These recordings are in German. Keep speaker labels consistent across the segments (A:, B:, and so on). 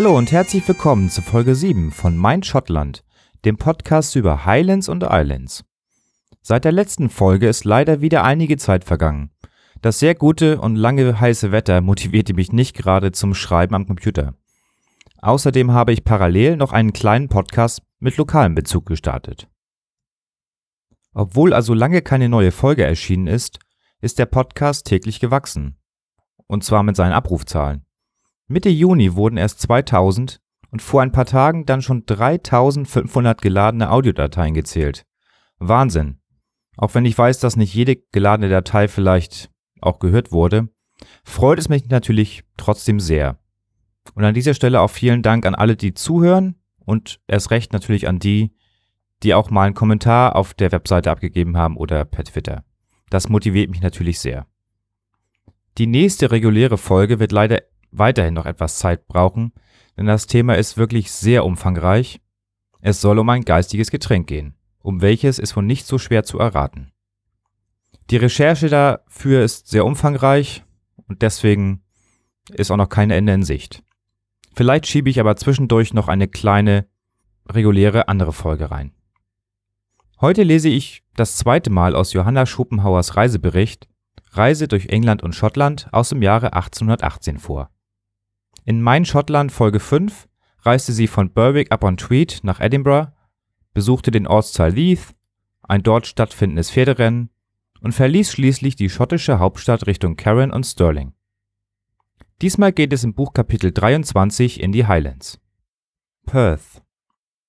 A: Hallo und herzlich willkommen zu Folge 7 von Mein Schottland, dem Podcast über Highlands und Islands. Seit der letzten Folge ist leider wieder einige Zeit vergangen. Das sehr gute und lange heiße Wetter motivierte mich nicht gerade zum Schreiben am Computer. Außerdem habe ich parallel noch einen kleinen Podcast mit lokalem Bezug gestartet. Obwohl also lange keine neue Folge erschienen ist, ist der Podcast täglich gewachsen. Und zwar mit seinen Abrufzahlen. Mitte Juni wurden erst 2000 und vor ein paar Tagen dann schon 3500 geladene Audiodateien gezählt. Wahnsinn. Auch wenn ich weiß, dass nicht jede geladene Datei vielleicht auch gehört wurde, freut es mich natürlich trotzdem sehr. Und an dieser Stelle auch vielen Dank an alle, die zuhören und erst recht natürlich an die, die auch mal einen Kommentar auf der Webseite abgegeben haben oder per Twitter. Das motiviert mich natürlich sehr. Die nächste reguläre Folge wird leider weiterhin noch etwas Zeit brauchen, denn das Thema ist wirklich sehr umfangreich. Es soll um ein geistiges Getränk gehen, um welches ist wohl nicht so schwer zu erraten. Die Recherche dafür ist sehr umfangreich und deswegen ist auch noch kein Ende in Sicht. Vielleicht schiebe ich aber zwischendurch noch eine kleine, reguläre andere Folge rein. Heute lese ich das zweite Mal aus Johanna Schopenhauers Reisebericht Reise durch England und Schottland aus dem Jahre 1818 vor. In Mein Schottland Folge 5 reiste sie von Berwick upon Tweed nach Edinburgh, besuchte den Ortsteil Leith, ein dort stattfindendes Pferderennen und verließ schließlich die schottische Hauptstadt Richtung Carron und Stirling. Diesmal geht es im Buch Kapitel 23 in die Highlands. Perth.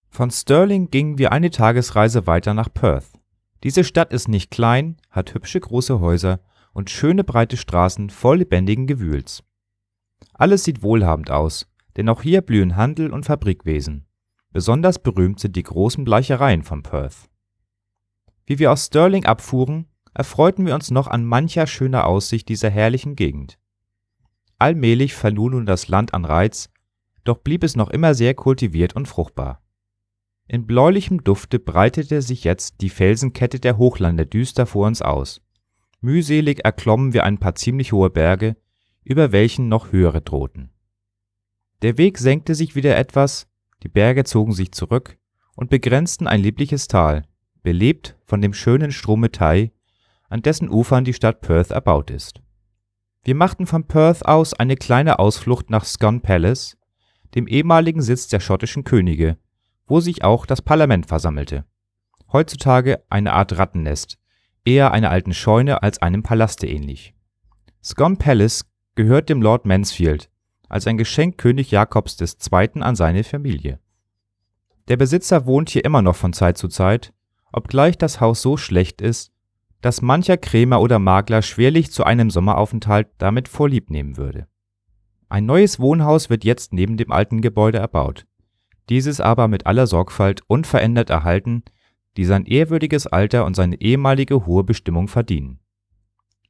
A: Von Stirling gingen wir eine Tagesreise weiter nach Perth. Diese Stadt ist nicht klein, hat hübsche große Häuser und schöne breite Straßen voll lebendigen Gewühls. Alles sieht wohlhabend aus, denn auch hier blühen Handel und Fabrikwesen. Besonders berühmt sind die großen Bleichereien von Perth. Wie wir aus Stirling abfuhren, erfreuten wir uns noch an mancher schöner Aussicht dieser herrlichen Gegend. Allmählich verlor nun das Land an Reiz, doch blieb es noch immer sehr kultiviert und fruchtbar. In bläulichem Dufte breitete sich jetzt die Felsenkette der Hochlande düster vor uns aus. Mühselig erklommen wir ein paar ziemlich hohe Berge, über welchen noch höhere drohten. Der Weg senkte sich wieder etwas, die Berge zogen sich zurück und begrenzten ein liebliches Tal, belebt von dem schönen Strome Tay, an dessen Ufern die Stadt Perth erbaut ist wir machten von Perth aus eine kleine Ausflucht nach Scone Palace, dem ehemaligen Sitz der schottischen Könige, wo sich auch das Parlament versammelte. Heutzutage eine Art Rattennest, eher einer alten Scheune als einem Palaste ähnlich. Scone Palace gehört dem Lord Mansfield als ein Geschenk König Jakobs II. an seine Familie. Der Besitzer wohnt hier immer noch von Zeit zu Zeit, obgleich das Haus so schlecht ist, dass mancher Krämer oder Makler schwerlich zu einem Sommeraufenthalt damit Vorlieb nehmen würde. Ein neues Wohnhaus wird jetzt neben dem alten Gebäude erbaut, dieses aber mit aller Sorgfalt unverändert erhalten, die sein ehrwürdiges Alter und seine ehemalige hohe Bestimmung verdienen.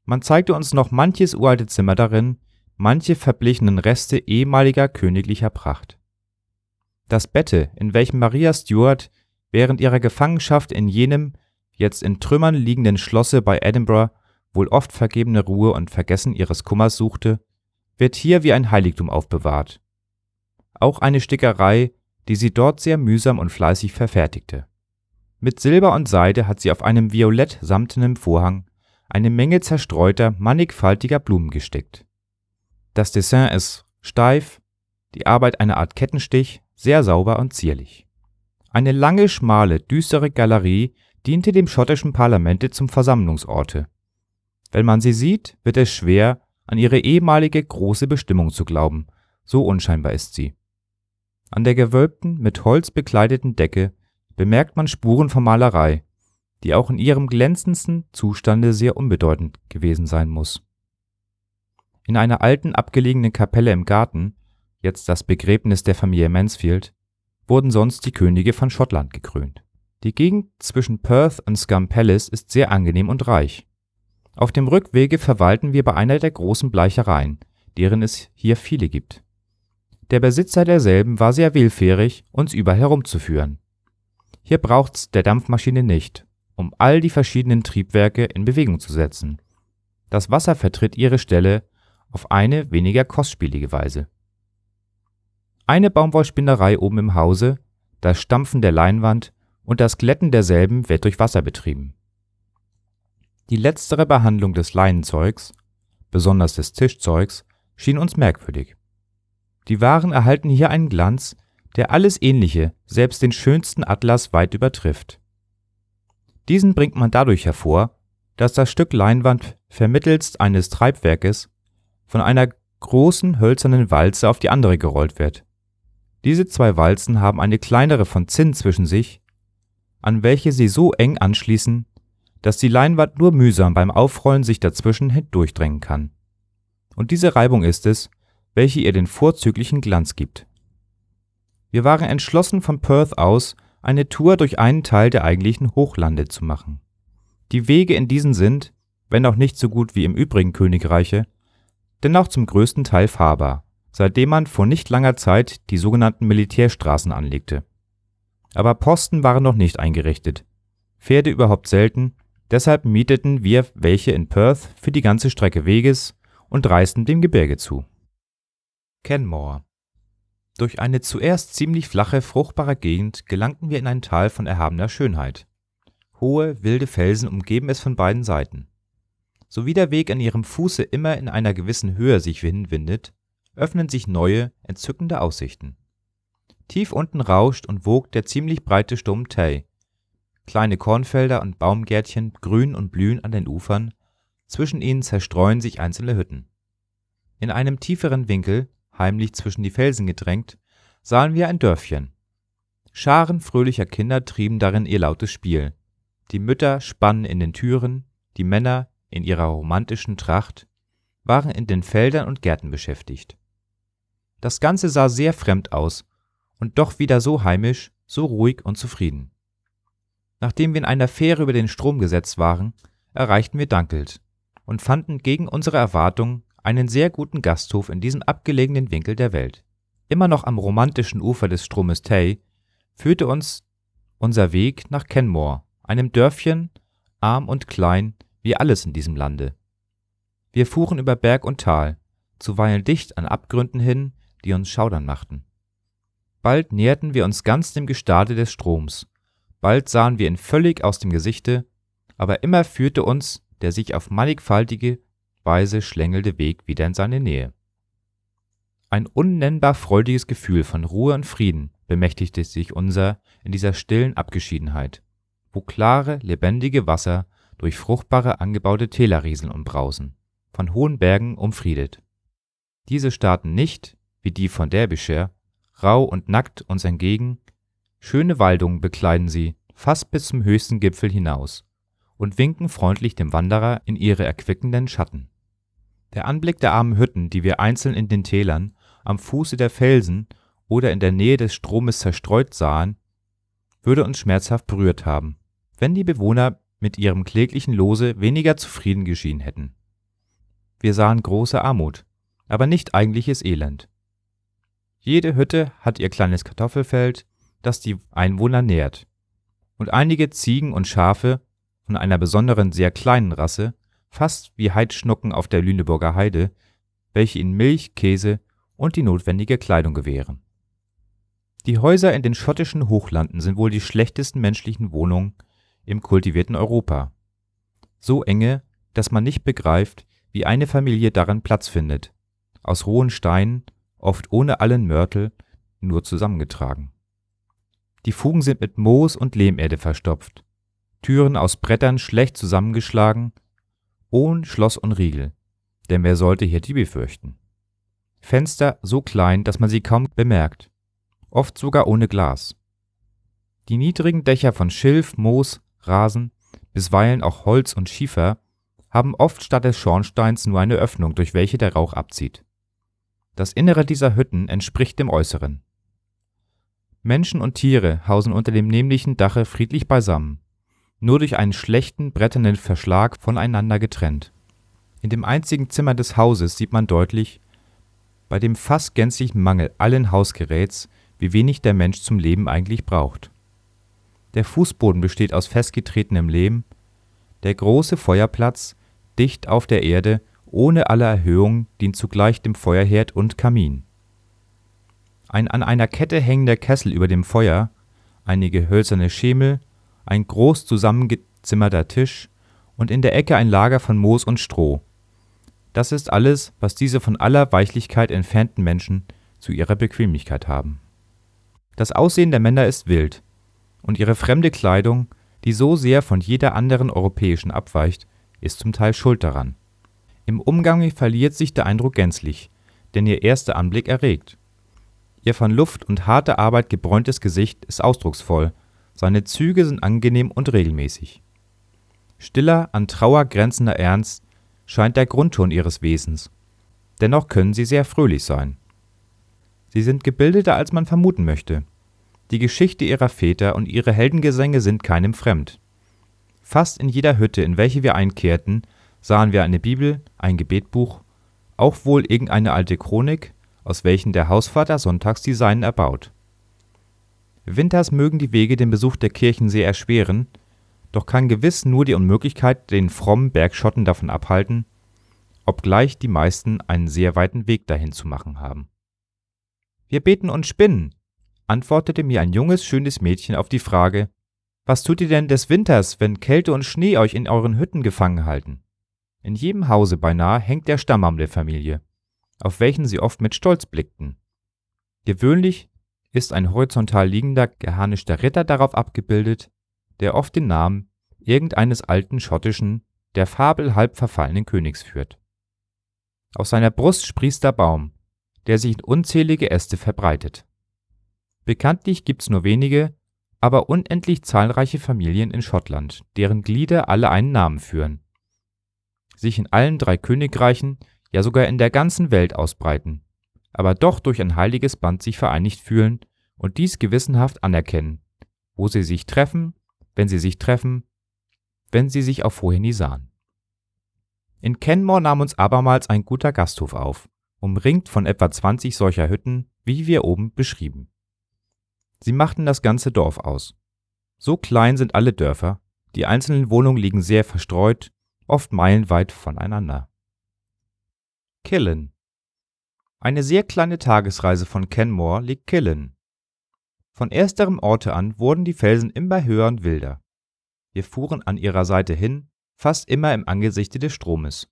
A: Man zeigte uns noch manches uralte Zimmer darin, manche verblichenen Reste ehemaliger königlicher Pracht. Das Bette, in welchem Maria Stuart während ihrer Gefangenschaft in jenem jetzt in Trümmern liegenden Schlosse bei Edinburgh wohl oft vergebene Ruhe und Vergessen ihres Kummers suchte, wird hier wie ein Heiligtum aufbewahrt. Auch eine Stickerei, die sie dort sehr mühsam und fleißig verfertigte. Mit Silber und Seide hat sie auf einem violett samtenen Vorhang eine Menge zerstreuter, mannigfaltiger Blumen gestickt. Das Dessin ist steif, die Arbeit eine Art Kettenstich, sehr sauber und zierlich. Eine lange, schmale, düstere Galerie diente dem schottischen Parlamente zum Versammlungsorte. Wenn man sie sieht, wird es schwer, an ihre ehemalige große Bestimmung zu glauben, so unscheinbar ist sie. An der gewölbten, mit Holz bekleideten Decke bemerkt man Spuren von Malerei, die auch in ihrem glänzendsten Zustande sehr unbedeutend gewesen sein muss. In einer alten abgelegenen Kapelle im Garten, jetzt das Begräbnis der Familie Mansfield, wurden sonst die Könige von Schottland gekrönt die Gegend zwischen Perth und Scum Palace ist sehr angenehm und reich. Auf dem Rückwege verweilten wir bei einer der großen Bleichereien, deren es hier viele gibt. Der Besitzer derselben war sehr willfährig, uns überall herumzuführen. Hier braucht's der Dampfmaschine nicht, um all die verschiedenen Triebwerke in Bewegung zu setzen. Das Wasser vertritt ihre Stelle auf eine weniger kostspielige Weise Eine Baumwollspinnerei oben im Hause, das Stampfen der Leinwand und das Glätten derselben wird durch Wasser betrieben. Die letztere Behandlung des Leinenzeugs, besonders des Tischzeugs, schien uns merkwürdig. Die Waren erhalten hier einen Glanz, der alles Ähnliche, selbst den schönsten Atlas weit übertrifft. Diesen bringt man dadurch hervor, dass das Stück Leinwand vermittelst eines Treibwerkes von einer großen hölzernen Walze auf die andere gerollt wird. Diese zwei Walzen haben eine kleinere von Zinn zwischen sich, an welche sie so eng anschließen, dass die Leinwand nur mühsam beim Aufrollen sich dazwischen hindurchdrängen kann. Und diese Reibung ist es, welche ihr den vorzüglichen Glanz gibt. Wir waren entschlossen von Perth aus eine Tour durch einen Teil der eigentlichen Hochlande zu machen. Die Wege in diesen sind, wenn auch nicht so gut wie im übrigen Königreiche, dennoch zum größten Teil fahrbar, seitdem man vor nicht langer Zeit die sogenannten Militärstraßen anlegte. Aber Posten waren noch nicht eingerichtet, Pferde überhaupt selten, deshalb mieteten wir welche in Perth für die ganze Strecke Weges und reisten dem Gebirge zu. Kenmore Durch eine zuerst ziemlich flache, fruchtbare Gegend gelangten wir in ein Tal von erhabener Schönheit. Hohe, wilde Felsen umgeben es von beiden Seiten. So wie der Weg an ihrem Fuße immer in einer gewissen Höhe sich hinwindet, öffnen sich neue, entzückende Aussichten. Tief unten rauscht und wogt der ziemlich breite Strom Tay. Kleine Kornfelder und Baumgärtchen grünen und blühen an den Ufern, zwischen ihnen zerstreuen sich einzelne Hütten. In einem tieferen Winkel, heimlich zwischen die Felsen gedrängt, sahen wir ein Dörfchen. Scharen fröhlicher Kinder trieben darin ihr lautes Spiel. Die Mütter spannen in den Türen, die Männer, in ihrer romantischen Tracht, waren in den Feldern und Gärten beschäftigt. Das Ganze sah sehr fremd aus und doch wieder so heimisch, so ruhig und zufrieden. Nachdem wir in einer Fähre über den Strom gesetzt waren, erreichten wir Dunkeld und fanden gegen unsere Erwartung einen sehr guten Gasthof in diesem abgelegenen Winkel der Welt. Immer noch am romantischen Ufer des Stromes Tay führte uns unser Weg nach Kenmore, einem Dörfchen, arm und klein, wie alles in diesem Lande. Wir fuhren über Berg und Tal, zuweilen dicht an Abgründen hin, die uns schaudern machten. Bald näherten wir uns ganz dem Gestade des Stroms, bald sahen wir ihn völlig aus dem Gesichte, aber immer führte uns der sich auf mannigfaltige Weise schlängelnde Weg wieder in seine Nähe. Ein unnennbar freudiges Gefühl von Ruhe und Frieden bemächtigte sich unser in dieser stillen Abgeschiedenheit, wo klare, lebendige Wasser durch fruchtbare angebaute Täler rieseln und brausen, von hohen Bergen umfriedet. Diese starten nicht, wie die von Derbyshire, rau und nackt uns entgegen, schöne Waldungen bekleiden sie fast bis zum höchsten Gipfel hinaus und winken freundlich dem Wanderer in ihre erquickenden Schatten. Der Anblick der armen Hütten, die wir einzeln in den Tälern, am Fuße der Felsen oder in der Nähe des Stromes zerstreut sahen, würde uns schmerzhaft berührt haben, wenn die Bewohner mit ihrem kläglichen Lose weniger zufrieden geschienen hätten. Wir sahen große Armut, aber nicht eigentliches Elend. Jede Hütte hat ihr kleines Kartoffelfeld, das die Einwohner nährt, und einige Ziegen und Schafe von einer besonderen sehr kleinen Rasse, fast wie Heidschnucken auf der Lüneburger Heide, welche ihnen Milch, Käse und die notwendige Kleidung gewähren. Die Häuser in den schottischen Hochlanden sind wohl die schlechtesten menschlichen Wohnungen im kultivierten Europa. So enge, dass man nicht begreift, wie eine Familie darin Platz findet, aus rohen Steinen, oft ohne allen Mörtel, nur zusammengetragen. Die Fugen sind mit Moos und Lehmerde verstopft, Türen aus Brettern schlecht zusammengeschlagen, ohne Schloss und Riegel, denn wer sollte hier die befürchten? Fenster so klein, dass man sie kaum bemerkt, oft sogar ohne Glas. Die niedrigen Dächer von Schilf, Moos, Rasen, bisweilen auch Holz und Schiefer, haben oft statt des Schornsteins nur eine Öffnung, durch welche der Rauch abzieht. Das Innere dieser Hütten entspricht dem Äußeren. Menschen und Tiere hausen unter dem nämlichen Dache friedlich beisammen, nur durch einen schlechten bretternen Verschlag voneinander getrennt. In dem einzigen Zimmer des Hauses sieht man deutlich, bei dem fast gänzlichen Mangel allen Hausgeräts, wie wenig der Mensch zum Leben eigentlich braucht. Der Fußboden besteht aus festgetretenem Lehm, der große Feuerplatz, dicht auf der Erde, ohne alle Erhöhung, dient zugleich dem Feuerherd und Kamin. Ein an einer Kette hängender Kessel über dem Feuer, einige hölzerne Schemel, ein groß zusammengezimmerter Tisch und in der Ecke ein Lager von Moos und Stroh. Das ist alles, was diese von aller Weichlichkeit entfernten Menschen zu ihrer Bequemlichkeit haben. Das Aussehen der Männer ist wild, und ihre fremde Kleidung, die so sehr von jeder anderen europäischen abweicht, ist zum Teil schuld daran. Im Umgang verliert sich der Eindruck gänzlich, den ihr erster Anblick erregt. Ihr von Luft und harter Arbeit gebräuntes Gesicht ist ausdrucksvoll, seine Züge sind angenehm und regelmäßig. Stiller, an Trauer grenzender Ernst scheint der Grundton ihres Wesens, dennoch können sie sehr fröhlich sein. Sie sind gebildeter, als man vermuten möchte. Die Geschichte ihrer Väter und ihre Heldengesänge sind keinem fremd. Fast in jeder Hütte, in welche wir einkehrten, sahen wir eine Bibel, ein Gebetbuch, auch wohl irgendeine alte Chronik, aus welchen der Hausvater sonntags die Seinen erbaut. Winters mögen die Wege den Besuch der Kirchen sehr erschweren, doch kann gewiss nur die Unmöglichkeit den frommen Bergschotten davon abhalten, obgleich die meisten einen sehr weiten Weg dahin zu machen haben wir beten und spinnen, antwortete mir ein junges, schönes Mädchen auf die Frage, was tut ihr denn des Winters, wenn Kälte und Schnee euch in euren Hütten gefangen halten? In jedem Hause beinahe hängt der Stammbaum der Familie, auf welchen sie oft mit Stolz blickten. Gewöhnlich ist ein horizontal liegender, geharnischter Ritter darauf abgebildet, der oft den Namen irgendeines alten schottischen, der Fabel halb verfallenen Königs führt. Aus seiner Brust sprießt der Baum, der sich in unzählige Äste verbreitet. Bekanntlich gibt's nur wenige, aber unendlich zahlreiche Familien in Schottland, deren Glieder alle einen Namen führen, sich in allen drei Königreichen, ja sogar in der ganzen Welt ausbreiten, aber doch durch ein heiliges Band sich vereinigt fühlen und dies gewissenhaft anerkennen, wo sie sich treffen, wenn sie sich treffen, wenn sie sich auch vorher nie sahen. In Kenmore nahm uns abermals ein guter Gasthof auf umringt von etwa 20 solcher Hütten, wie wir oben beschrieben. Sie machten das ganze Dorf aus. So klein sind alle Dörfer, die einzelnen Wohnungen liegen sehr verstreut, oft meilenweit voneinander. Killen Eine sehr kleine Tagesreise von Kenmore liegt Killen. Von ersterem Orte an wurden die Felsen immer höher und wilder. Wir fuhren an ihrer Seite hin, fast immer im Angesichte des Stromes.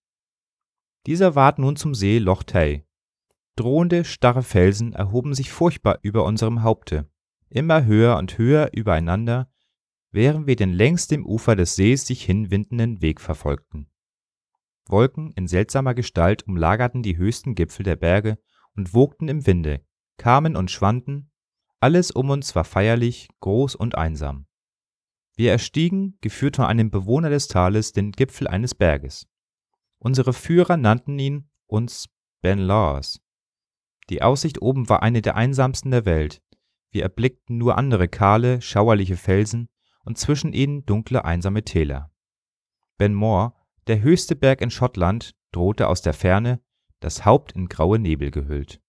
A: Dieser ward nun zum See Loch Tay. Drohende, starre Felsen erhoben sich furchtbar über unserem Haupte, immer höher und höher übereinander, während wir den längs dem Ufer des Sees sich hinwindenden Weg verfolgten. Wolken in seltsamer Gestalt umlagerten die höchsten Gipfel der Berge und wogten im Winde, kamen und schwanden, alles um uns war feierlich, groß und einsam. Wir erstiegen, geführt von einem Bewohner des Tales, den Gipfel eines Berges. Unsere Führer nannten ihn uns Ben Lars. Die Aussicht oben war eine der einsamsten der Welt. Wir erblickten nur andere kahle, schauerliche Felsen und zwischen ihnen dunkle, einsame Täler. Ben More, der höchste Berg in Schottland, drohte aus der Ferne, das Haupt in graue Nebel gehüllt.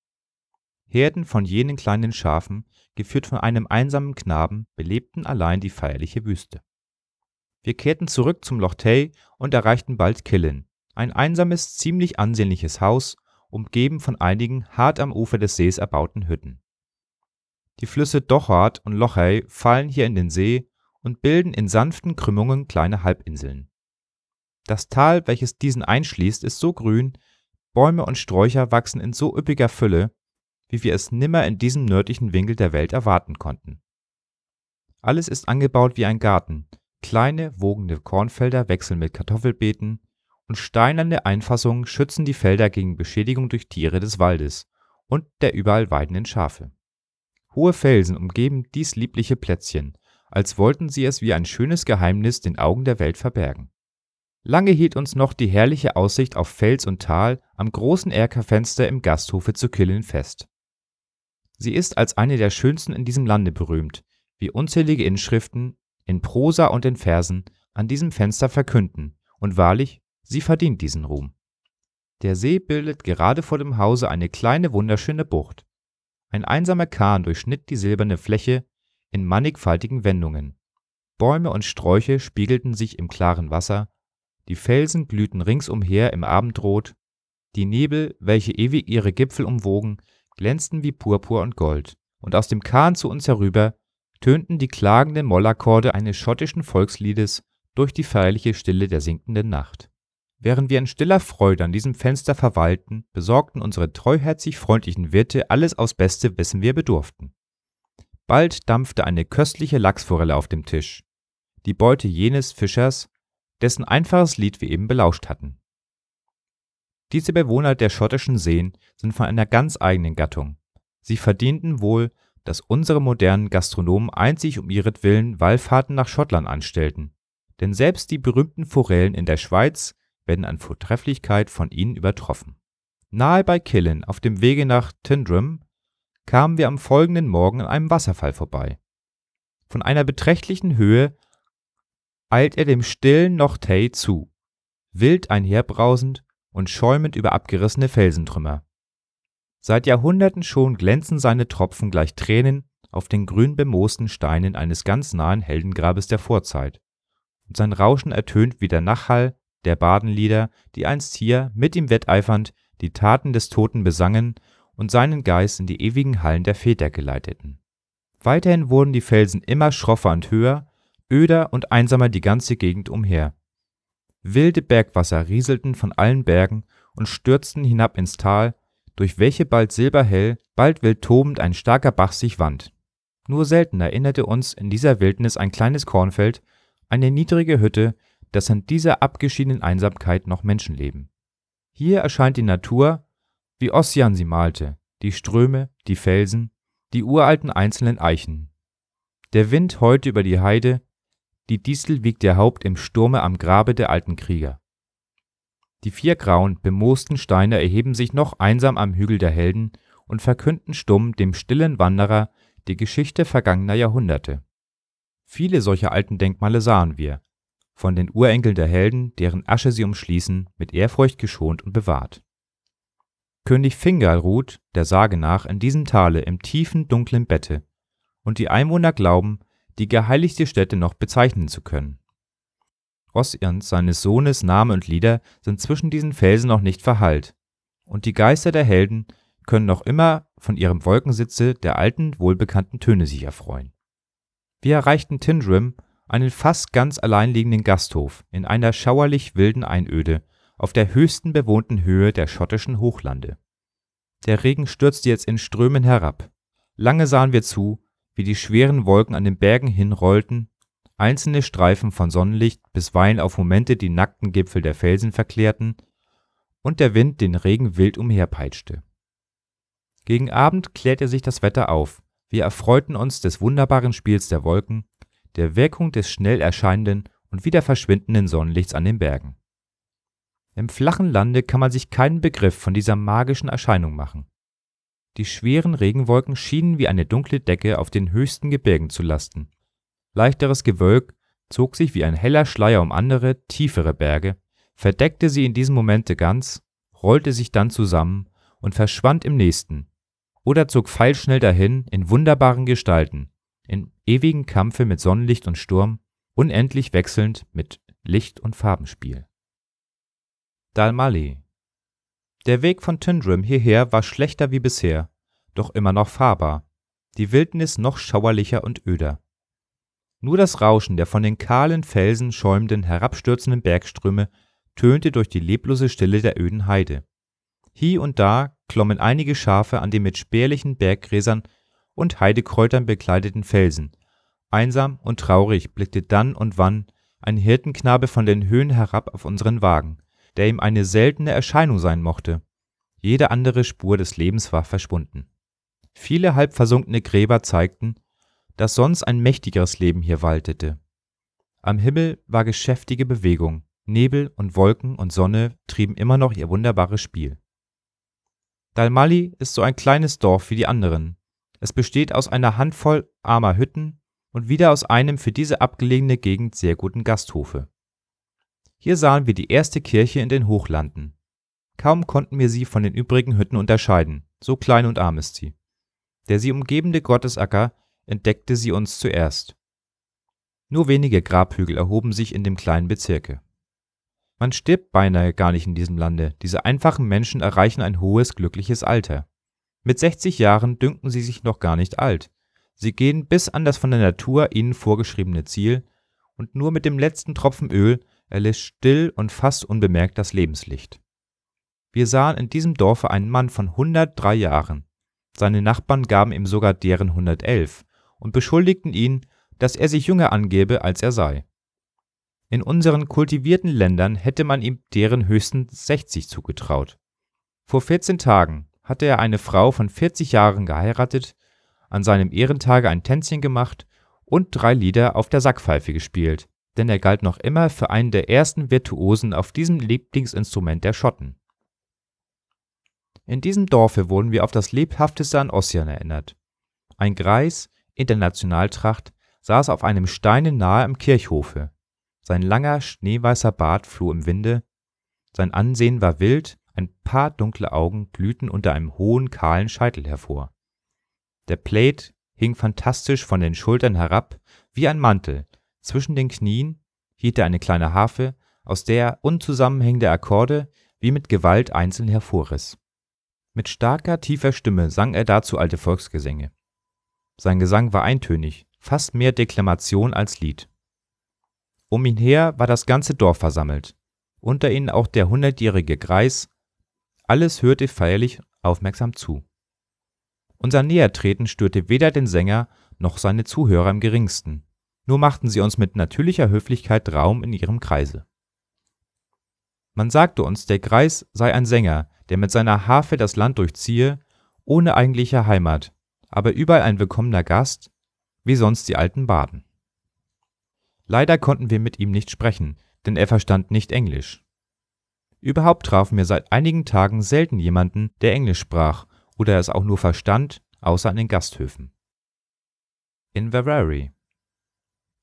A: Herden von jenen kleinen Schafen, geführt von einem einsamen Knaben, belebten allein die feierliche Wüste. Wir kehrten zurück zum Loch Tay und erreichten bald Killin, ein einsames, ziemlich ansehnliches Haus, umgeben von einigen hart am Ufer des Sees erbauten Hütten. Die Flüsse Dochart und Lochey fallen hier in den See und bilden in sanften Krümmungen kleine Halbinseln. Das Tal, welches diesen einschließt, ist so grün, Bäume und Sträucher wachsen in so üppiger Fülle, wie wir es nimmer in diesem nördlichen Winkel der Welt erwarten konnten. Alles ist angebaut wie ein Garten, kleine, wogende Kornfelder wechseln mit Kartoffelbeeten, und steinerne Einfassungen schützen die Felder gegen Beschädigung durch Tiere des Waldes und der überall weidenden Schafe. Hohe Felsen umgeben dies liebliche Plätzchen, als wollten sie es wie ein schönes Geheimnis den Augen der Welt verbergen. Lange hielt uns noch die herrliche Aussicht auf Fels und Tal am großen Erkerfenster im Gasthofe zu Killen fest. Sie ist als eine der schönsten in diesem Lande berühmt, wie unzählige Inschriften in Prosa und in Versen an diesem Fenster verkünden, und wahrlich, Sie verdient diesen Ruhm. Der See bildet gerade vor dem Hause eine kleine wunderschöne Bucht. Ein einsamer Kahn durchschnitt die silberne Fläche in mannigfaltigen Wendungen. Bäume und Sträuche spiegelten sich im klaren Wasser, die Felsen glühten ringsumher im Abendrot, die Nebel, welche ewig ihre Gipfel umwogen, glänzten wie Purpur und Gold, und aus dem Kahn zu uns herüber tönten die klagenden Mollakkorde eines schottischen Volksliedes durch die feierliche Stille der sinkenden Nacht. Während wir in stiller Freude an diesem Fenster verweilten, besorgten unsere treuherzig freundlichen Wirte alles aufs Beste, wessen wir bedurften. Bald dampfte eine köstliche Lachsforelle auf dem Tisch, die Beute jenes Fischers, dessen einfaches Lied wir eben belauscht hatten. Diese Bewohner der schottischen Seen sind von einer ganz eigenen Gattung. Sie verdienten wohl, dass unsere modernen Gastronomen einzig um ihretwillen Wallfahrten nach Schottland anstellten, denn selbst die berühmten Forellen in der Schweiz werden an Vortrefflichkeit von ihnen übertroffen. Nahe bei Killen, auf dem Wege nach Tintrim, kamen wir am folgenden Morgen an einem Wasserfall vorbei. Von einer beträchtlichen Höhe eilt er dem stillen Loch Tay zu, wild einherbrausend und schäumend über abgerissene Felsentrümmer. Seit Jahrhunderten schon glänzen seine Tropfen gleich Tränen auf den grün bemoosten Steinen eines ganz nahen Heldengrabes der Vorzeit, und sein Rauschen ertönt wie der Nachhall der Badenlieder, die einst hier, mit ihm wetteifernd, die Taten des Toten besangen und seinen Geist in die ewigen Hallen der Väter geleiteten. Weiterhin wurden die Felsen immer schroffer und höher, öder und einsamer die ganze Gegend umher. Wilde Bergwasser rieselten von allen Bergen und stürzten hinab ins Tal, durch welche bald silberhell, bald wild tobend ein starker Bach sich wand. Nur selten erinnerte uns in dieser Wildnis ein kleines Kornfeld, eine niedrige Hütte, dass an dieser abgeschiedenen Einsamkeit noch Menschen leben. Hier erscheint die Natur, wie Ossian sie malte, die Ströme, die Felsen, die uralten einzelnen Eichen. Der Wind heute über die Heide, die Distel wiegt ihr Haupt im Sturme am Grabe der alten Krieger. Die vier grauen, bemoosten Steine erheben sich noch einsam am Hügel der Helden und verkünden stumm dem stillen Wanderer die Geschichte vergangener Jahrhunderte. Viele solcher alten Denkmale sahen wir, von den Urenkeln der Helden, deren Asche sie umschließen, mit Ehrfurcht geschont und bewahrt. König Fingal ruht, der Sage nach, in diesem Tale im tiefen, dunklen Bette, und die Einwohner glauben, die geheiligte Stätte noch bezeichnen zu können. Ossians, seines Sohnes, Name und Lieder sind zwischen diesen Felsen noch nicht verhallt, und die Geister der Helden können noch immer von ihrem Wolkensitze der alten, wohlbekannten Töne sich erfreuen. Wir erreichten Tindrim, einen fast ganz allein liegenden Gasthof in einer schauerlich wilden Einöde auf der höchsten bewohnten Höhe der schottischen Hochlande. Der Regen stürzte jetzt in Strömen herab. Lange sahen wir zu, wie die schweren Wolken an den Bergen hinrollten, einzelne Streifen von Sonnenlicht bisweilen auf Momente die nackten Gipfel der Felsen verklärten und der Wind den Regen wild umherpeitschte. Gegen Abend klärte sich das Wetter auf, wir erfreuten uns des wunderbaren Spiels der Wolken, der Wirkung des schnell erscheinenden und wieder verschwindenden Sonnenlichts an den Bergen. Im flachen Lande kann man sich keinen Begriff von dieser magischen Erscheinung machen. Die schweren Regenwolken schienen wie eine dunkle Decke auf den höchsten Gebirgen zu lasten. Leichteres Gewölk zog sich wie ein heller Schleier um andere, tiefere Berge, verdeckte sie in diesem Momente ganz, rollte sich dann zusammen und verschwand im nächsten, oder zog pfeilschnell dahin in wunderbaren Gestalten, in ewigem Kampfe mit Sonnenlicht und Sturm, unendlich wechselnd mit Licht und Farbenspiel. Dalmali Der Weg von Tindrim hierher war schlechter wie bisher, doch immer noch fahrbar, die Wildnis noch schauerlicher und öder. Nur das Rauschen der von den kahlen Felsen schäumenden, herabstürzenden Bergströme tönte durch die leblose Stille der öden Heide. Hie und da klommen einige Schafe an den mit spärlichen Berggräsern und Heidekräutern bekleideten Felsen. Einsam und traurig blickte dann und wann ein Hirtenknabe von den Höhen herab auf unseren Wagen, der ihm eine seltene Erscheinung sein mochte. Jede andere Spur des Lebens war verschwunden. Viele halb versunkene Gräber zeigten, dass sonst ein mächtigeres Leben hier waltete. Am Himmel war geschäftige Bewegung, Nebel und Wolken und Sonne trieben immer noch ihr wunderbares Spiel. Dalmali ist so ein kleines Dorf wie die anderen. Es besteht aus einer Handvoll armer Hütten und wieder aus einem für diese abgelegene Gegend sehr guten Gasthofe. Hier sahen wir die erste Kirche in den Hochlanden. Kaum konnten wir sie von den übrigen Hütten unterscheiden, so klein und arm ist sie. Der sie umgebende Gottesacker entdeckte sie uns zuerst. Nur wenige Grabhügel erhoben sich in dem kleinen Bezirke. Man stirbt beinahe gar nicht in diesem Lande, diese einfachen Menschen erreichen ein hohes, glückliches Alter. Mit 60 Jahren dünken sie sich noch gar nicht alt. Sie gehen bis an das von der Natur ihnen vorgeschriebene Ziel, und nur mit dem letzten Tropfen Öl erlischt still und fast unbemerkt das Lebenslicht. Wir sahen in diesem Dorfe einen Mann von 103 Jahren. Seine Nachbarn gaben ihm sogar deren 111 und beschuldigten ihn, dass er sich jünger angebe, als er sei. In unseren kultivierten Ländern hätte man ihm deren höchstens 60 zugetraut. Vor 14 Tagen hatte er eine Frau von 40 Jahren geheiratet, an seinem Ehrentage ein Tänzchen gemacht und drei Lieder auf der Sackpfeife gespielt, denn er galt noch immer für einen der ersten Virtuosen auf diesem Lieblingsinstrument der Schotten. In diesem Dorfe wurden wir auf das lebhafteste an Ossian erinnert. Ein Greis in der Nationaltracht saß auf einem Steine nahe am Kirchhofe. Sein langer, schneeweißer Bart floh im Winde, sein Ansehen war wild, ein paar dunkle Augen glühten unter einem hohen, kahlen Scheitel hervor. Der Plaid hing fantastisch von den Schultern herab wie ein Mantel, zwischen den Knien hielt er eine kleine Harfe, aus der er unzusammenhängende Akkorde wie mit Gewalt einzeln hervorriss. Mit starker, tiefer Stimme sang er dazu alte Volksgesänge. Sein Gesang war eintönig, fast mehr Deklamation als Lied. Um ihn her war das ganze Dorf versammelt, unter ihnen auch der hundertjährige Greis, alles hörte feierlich aufmerksam zu. Unser Nähertreten störte weder den Sänger noch seine Zuhörer im geringsten, nur machten sie uns mit natürlicher Höflichkeit Raum in ihrem Kreise. Man sagte uns, der Greis sei ein Sänger, der mit seiner Harfe das Land durchziehe, ohne eigentliche Heimat, aber überall ein willkommener Gast, wie sonst die alten Baden. Leider konnten wir mit ihm nicht sprechen, denn er verstand nicht Englisch. Überhaupt trafen wir seit einigen Tagen selten jemanden, der Englisch sprach oder es auch nur verstand, außer an den Gasthöfen. Inverary.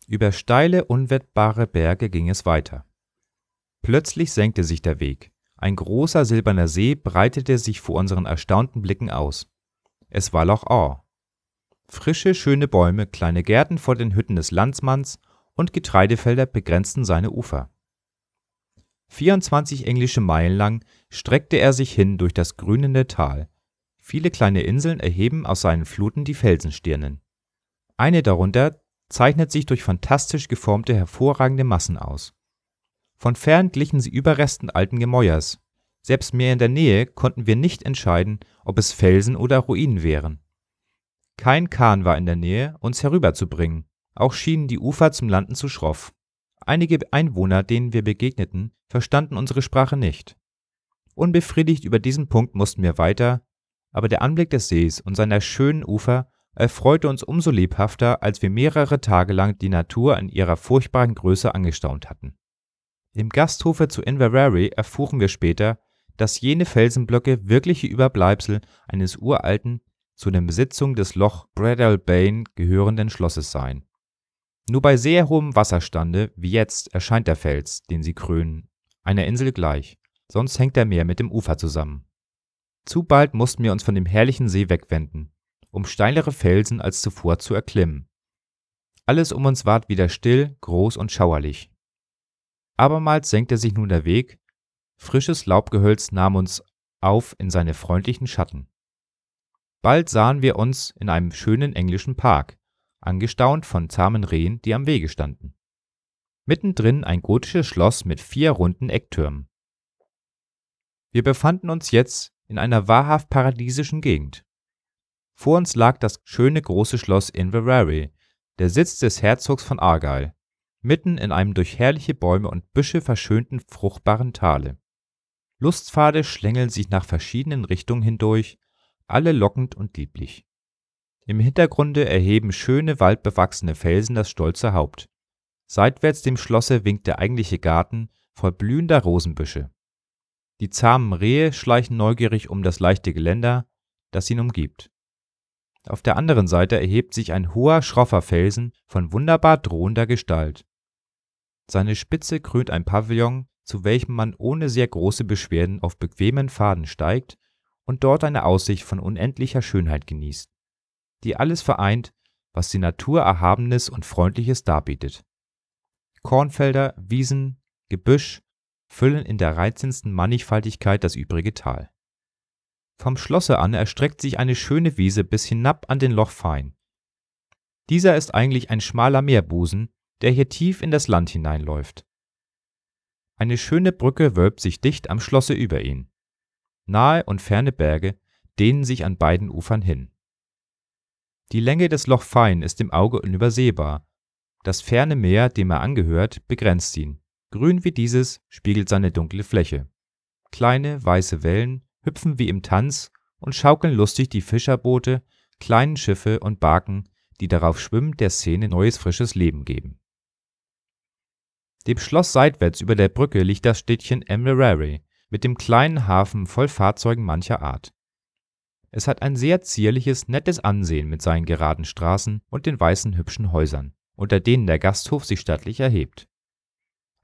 A: Über steile, unwettbare Berge ging es weiter. Plötzlich senkte sich der Weg. Ein großer silberner See breitete sich vor unseren erstaunten Blicken aus. Es war Loch Awe. Frische, schöne Bäume, kleine Gärten vor den Hütten des Landsmanns und Getreidefelder begrenzten seine Ufer. 24 englische Meilen lang streckte er sich hin durch das grünende Tal. Viele kleine Inseln erheben aus seinen Fluten die Felsenstirnen. Eine darunter zeichnet sich durch fantastisch geformte, hervorragende Massen aus. Von fern glichen sie Überresten alten Gemäuers. Selbst mehr in der Nähe konnten wir nicht entscheiden, ob es Felsen oder Ruinen wären. Kein Kahn war in der Nähe, uns herüberzubringen. Auch schienen die Ufer zum Landen zu schroff. Einige Einwohner, denen wir begegneten, verstanden unsere Sprache nicht. Unbefriedigt über diesen Punkt mussten wir weiter, aber der Anblick des Sees und seiner schönen Ufer erfreute uns umso lebhafter, als wir mehrere Tage lang die Natur in ihrer furchtbaren Größe angestaunt hatten. Im Gasthofe zu Inverary erfuhren wir später, dass jene Felsenblöcke wirkliche Überbleibsel eines uralten, zu den Besitzungen des Loch Breadalbane gehörenden Schlosses seien. Nur bei sehr hohem Wasserstande, wie jetzt, erscheint der Fels, den sie krönen, einer Insel gleich, sonst hängt er mehr mit dem Ufer zusammen. Zu bald mussten wir uns von dem herrlichen See wegwenden, um steilere Felsen als zuvor zu erklimmen. Alles um uns ward wieder still, groß und schauerlich. Abermals senkte sich nun der Weg, frisches Laubgehölz nahm uns auf in seine freundlichen Schatten. Bald sahen wir uns in einem schönen englischen Park, angestaunt von zahmen Rehen, die am Wege standen. Mittendrin ein gotisches Schloss mit vier runden Ecktürmen. Wir befanden uns jetzt in einer wahrhaft paradiesischen Gegend. Vor uns lag das schöne große Schloss Inverary, der Sitz des Herzogs von Argyle, mitten in einem durch herrliche Bäume und Büsche verschönten fruchtbaren Tale. Lustpfade schlängeln sich nach verschiedenen Richtungen hindurch, alle lockend und lieblich. Im Hintergrunde erheben schöne waldbewachsene Felsen das stolze Haupt. Seitwärts dem Schlosse winkt der eigentliche Garten voll blühender Rosenbüsche. Die zahmen Rehe schleichen neugierig um das leichte Geländer, das ihn umgibt. Auf der anderen Seite erhebt sich ein hoher, schroffer Felsen von wunderbar drohender Gestalt. Seine Spitze krönt ein Pavillon, zu welchem man ohne sehr große Beschwerden auf bequemen Pfaden steigt und dort eine Aussicht von unendlicher Schönheit genießt, die alles vereint, was die Natur Erhabenes und Freundliches darbietet. Kornfelder, Wiesen, Gebüsch füllen in der reizendsten Mannigfaltigkeit das übrige Tal. Vom Schlosse an erstreckt sich eine schöne Wiese bis hinab an den Loch Fyne. Dieser ist eigentlich ein schmaler Meerbusen, der hier tief in das Land hineinläuft. Eine schöne Brücke wölbt sich dicht am Schlosse über ihn. Nahe und ferne Berge dehnen sich an beiden Ufern hin. Die Länge des Loch Fyne ist dem Auge unübersehbar. Das ferne Meer, dem er angehört, begrenzt ihn. Grün wie dieses spiegelt seine dunkle Fläche. Kleine, weiße Wellen hüpfen wie im Tanz und schaukeln lustig die Fischerboote, kleinen Schiffe und Barken, die darauf schwimmen, der Szene neues frisches Leben geben. Dem Schloss seitwärts über der Brücke liegt das Städtchen Inverary mit dem kleinen Hafen voll Fahrzeugen mancher Art. Es hat ein sehr zierliches, nettes Ansehen mit seinen geraden Straßen und den weißen hübschen Häusern, unter denen der Gasthof sich stattlich erhebt.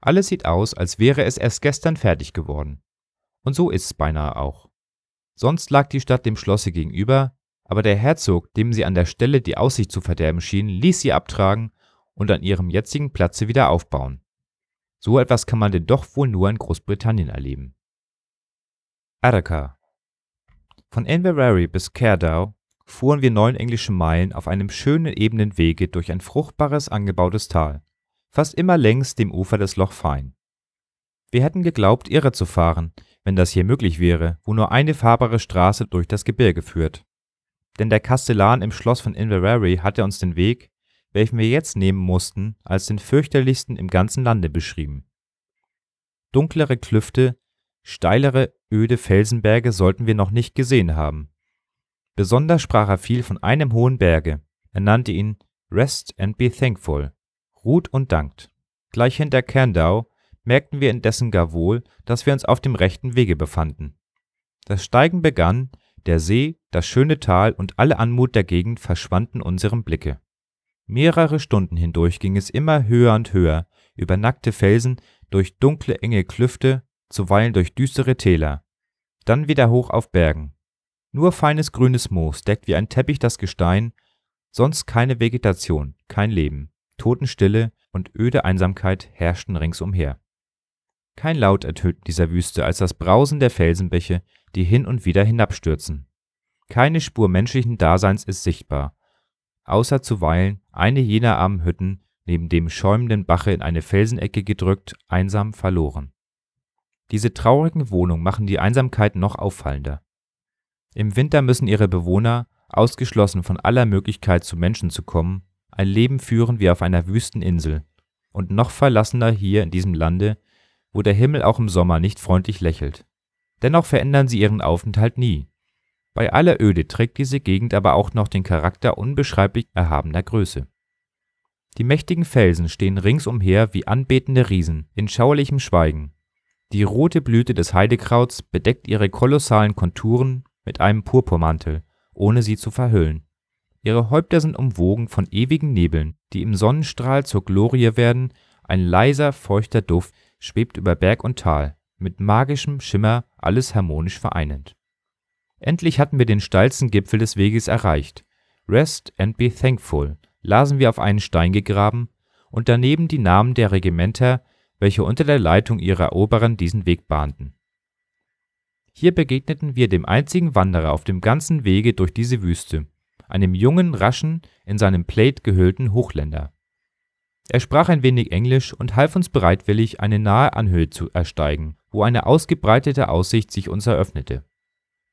A: Alles sieht aus, als wäre es erst gestern fertig geworden. Und so ist's beinahe auch. Sonst lag die Stadt dem Schlosse gegenüber, aber der Herzog, dem sie an der Stelle die Aussicht zu verderben schien, ließ sie abtragen und an ihrem jetzigen Platze wieder aufbauen. So etwas kann man denn doch wohl nur in Großbritannien erleben. Attica Von Inverary bis Cardow fuhren wir neun englische Meilen auf einem schönen ebenen Wege durch ein fruchtbares, angebautes Tal, fast immer längs dem Ufer des Loch Fyne. Wir hätten geglaubt, irre zu fahren, wenn das hier möglich wäre, wo nur eine fahrbare Straße durch das Gebirge führt. Denn der Kastellan im Schloss von Inverary hatte uns den Weg, welchen wir jetzt nehmen mussten, als den fürchterlichsten im ganzen Lande beschrieben. Dunklere Klüfte, steilere, öde Felsenberge sollten wir noch nicht gesehen haben. Besonders sprach er viel von einem hohen Berge. Er nannte ihn Rest and be thankful, ruht und dankt. Gleich hinter Kerndow merkten wir indessen gar wohl, dass wir uns auf dem rechten Wege befanden. Das Steigen begann, der See, das schöne Tal und alle Anmut der Gegend verschwanden unserem Blicke. Mehrere Stunden hindurch ging es immer höher und höher, über nackte Felsen, durch dunkle, enge Klüfte, zuweilen durch düstere Täler, dann wieder hoch auf Bergen. Nur feines grünes Moos deckt wie ein Teppich das Gestein, sonst keine Vegetation, kein Leben, Totenstille und öde Einsamkeit herrschten ringsumher. Kein Laut ertönt in dieser Wüste als das Brausen der Felsenbäche, die hin und wieder hinabstürzen. Keine Spur menschlichen Daseins ist sichtbar, außer zuweilen eine jener armen Hütten, neben dem schäumenden Bache in eine Felsenecke gedrückt, einsam verloren. Diese traurigen Wohnungen machen die Einsamkeit noch auffallender. Im Winter müssen ihre Bewohner, ausgeschlossen von aller Möglichkeit zu Menschen zu kommen, ein Leben führen wie auf einer wüsten Insel, und noch verlassener hier in diesem Lande, wo der Himmel auch im Sommer nicht freundlich lächelt. Dennoch verändern sie ihren Aufenthalt nie. Bei aller Öde trägt diese Gegend aber auch noch den Charakter unbeschreiblich erhabener Größe. Die mächtigen Felsen stehen ringsumher wie anbetende Riesen in schauerlichem Schweigen. Die rote Blüte des Heidekrauts bedeckt ihre kolossalen Konturen mit einem Purpurmantel, ohne sie zu verhüllen. Ihre Häupter sind umwogen von ewigen Nebeln, die im Sonnenstrahl zur Glorie werden, ein leiser, feuchter Duft schwebt über Berg und Tal, mit magischem Schimmer alles harmonisch vereinend. Endlich hatten wir den steilsten Gipfel des Weges erreicht. Rest and be thankful, lasen wir auf einen Stein gegraben, und daneben die Namen der Regimenter, welche unter der Leitung ihrer Oberen diesen Weg bahnten. Hier begegneten wir dem einzigen Wanderer auf dem ganzen Wege durch diese Wüste, einem jungen, raschen, in seinem Plaid gehüllten Hochländer. Er sprach ein wenig Englisch und half uns bereitwillig, eine nahe Anhöhe zu ersteigen, wo eine ausgebreitete Aussicht sich uns eröffnete.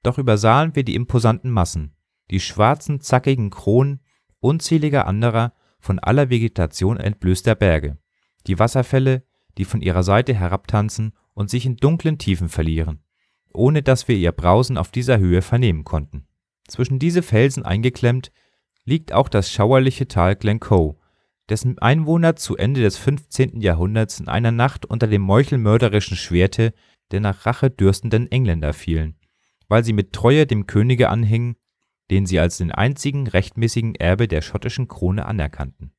A: Doch übersahen wir die imposanten Massen, die schwarzen, zackigen Kronen unzähliger anderer, von aller Vegetation entblößter Berge, die Wasserfälle, die von ihrer Seite herabtanzen und sich in dunklen Tiefen verlieren, ohne dass wir ihr Brausen auf dieser Höhe vernehmen konnten. Zwischen diese Felsen eingeklemmt liegt auch das schauerliche Tal Glencoe, dessen Einwohner zu Ende des 15. Jahrhunderts in einer Nacht unter dem meuchelmörderischen Schwerte der nach Rache dürstenden Engländer fielen, weil sie mit Treue dem Könige anhingen, den sie als den einzigen rechtmäßigen Erbe der schottischen Krone anerkannten.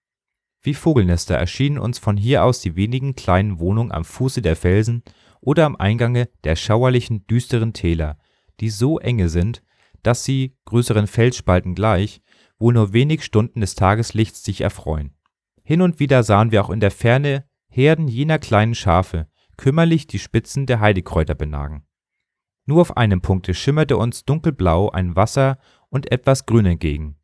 A: Wie Vogelnester erschienen uns von hier aus die wenigen kleinen Wohnungen am Fuße der Felsen oder am Eingange der schauerlichen, düsteren Täler, die so enge sind, dass sie, größeren Felsspalten gleich, wohl nur wenig Stunden des Tageslichts sich erfreuen. Hin und wieder sahen wir auch in der Ferne Herden jener kleinen Schafe kümmerlich die Spitzen der Heidekräuter benagen. Nur auf einem Punkte schimmerte uns dunkelblau ein Wasser und etwas Grün entgegen.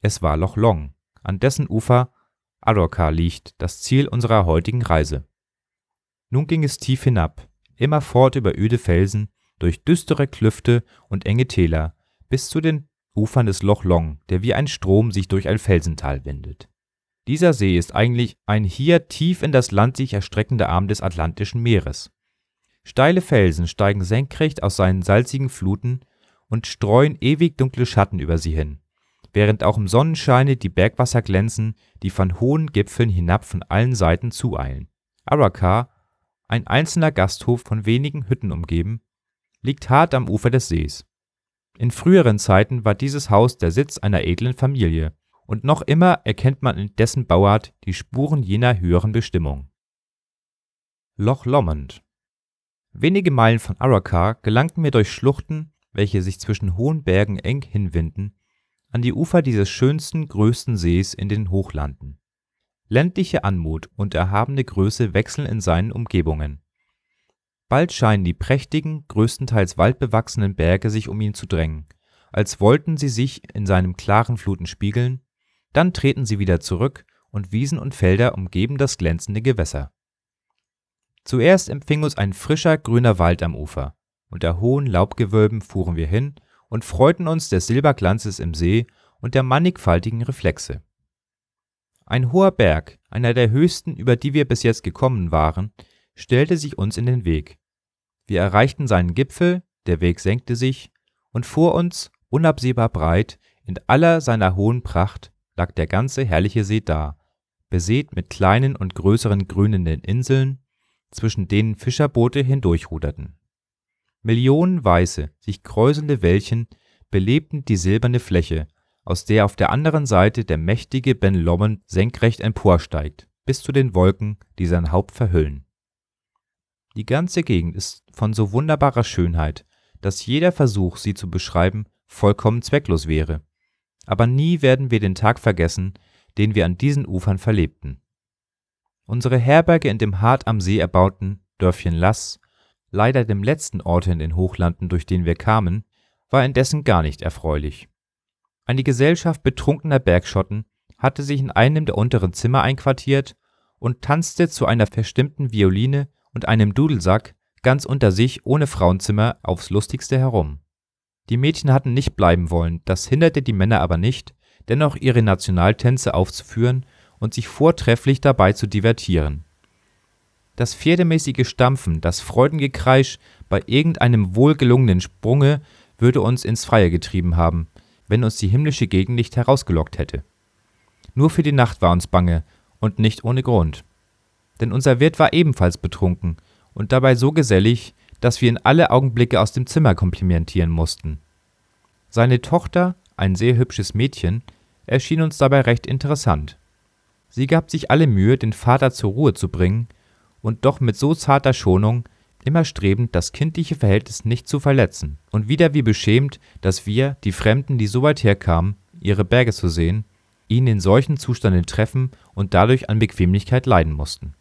A: Es war Loch Long, an dessen Ufer Arrochar liegt, das Ziel unserer heutigen Reise. Nun ging es tief hinab, immerfort über öde Felsen, durch düstere Klüfte und enge Täler, bis zu den Ufern des Loch Long, der wie ein Strom sich durch ein Felsental windet. Dieser See ist eigentlich ein hier tief in das Land sich erstreckender Arm des Atlantischen Meeres. Steile Felsen steigen senkrecht aus seinen salzigen Fluten und streuen ewig dunkle Schatten über sie hin, während auch im Sonnenscheine die Bergwasser glänzen, die von hohen Gipfeln hinab von allen Seiten zueilen. Araka, ein einzelner Gasthof von wenigen Hütten umgeben, liegt hart am Ufer des Sees. In früheren Zeiten war dieses Haus der Sitz einer edlen Familie, und noch immer erkennt man in dessen Bauart die Spuren jener höheren Bestimmung. Loch Lomond Wenige Meilen von Arrochar gelangten wir durch Schluchten, welche sich zwischen hohen Bergen eng hinwinden, an die Ufer dieses schönsten, größten Sees in den Hochlanden. Ländliche Anmut und erhabene Größe wechseln in seinen Umgebungen. Bald scheinen die prächtigen, größtenteils waldbewachsenen Berge sich um ihn zu drängen, als wollten sie sich in seinen klaren Fluten spiegeln, dann treten sie wieder zurück und Wiesen und Felder umgeben das glänzende Gewässer. Zuerst empfing uns ein frischer, grüner Wald am Ufer. Unter hohen Laubgewölben fuhren wir hin und freuten uns des Silberglanzes im See und der mannigfaltigen Reflexe. Ein hoher Berg, einer der höchsten, über die wir bis jetzt gekommen waren, stellte sich uns in den Weg. Wir erreichten seinen Gipfel, der Weg senkte sich, und vor uns, unabsehbar breit, in aller seiner hohen Pracht, lag der ganze herrliche See da, besät mit kleinen und größeren grünenden Inseln, zwischen denen Fischerboote hindurchruderten. Millionen weiße, sich kräuselnde Wellchen belebten die silberne Fläche, aus der auf der anderen Seite der mächtige Ben Lomond senkrecht emporsteigt, bis zu den Wolken, die sein Haupt verhüllen. Die ganze Gegend ist von so wunderbarer Schönheit, dass jeder Versuch, sie zu beschreiben, vollkommen zwecklos wäre. Aber nie werden wir den Tag vergessen, den wir an diesen Ufern verlebten. Unsere Herberge in dem hart am See erbauten Dörfchen Lass, leider dem letzten Orte in den Hochlanden, durch den wir kamen, war indessen gar nicht erfreulich. Eine Gesellschaft betrunkener Bergschotten hatte sich in einem der unteren Zimmer einquartiert und tanzte zu einer verstimmten Violine und einem Dudelsack ganz unter sich ohne Frauenzimmer aufs lustigste herum. Die Mädchen hatten nicht bleiben wollen, das hinderte die Männer aber nicht, dennoch ihre Nationaltänze aufzuführen und sich vortrefflich dabei zu divertieren. Das pferdemäßige Stampfen, das Freudengekreisch bei irgendeinem wohlgelungenen Sprunge würde uns ins Freie getrieben haben, wenn uns die himmlische Gegend nicht herausgelockt hätte. Nur für die Nacht war uns bange, und nicht ohne Grund. Denn unser Wirt war ebenfalls betrunken und dabei so gesellig, dass wir ihn alle Augenblicke aus dem Zimmer komplimentieren mussten. Seine Tochter, ein sehr hübsches Mädchen, erschien uns dabei recht interessant. Sie gab sich alle Mühe, den Vater zur Ruhe zu bringen, und doch mit so zarter Schonung, immer strebend, das kindliche Verhältnis nicht zu verletzen, und wieder wie beschämt, dass wir, die Fremden, die so weit herkamen, ihre Berge zu sehen, ihn in solchen Zuständen treffen und dadurch an Bequemlichkeit leiden mussten.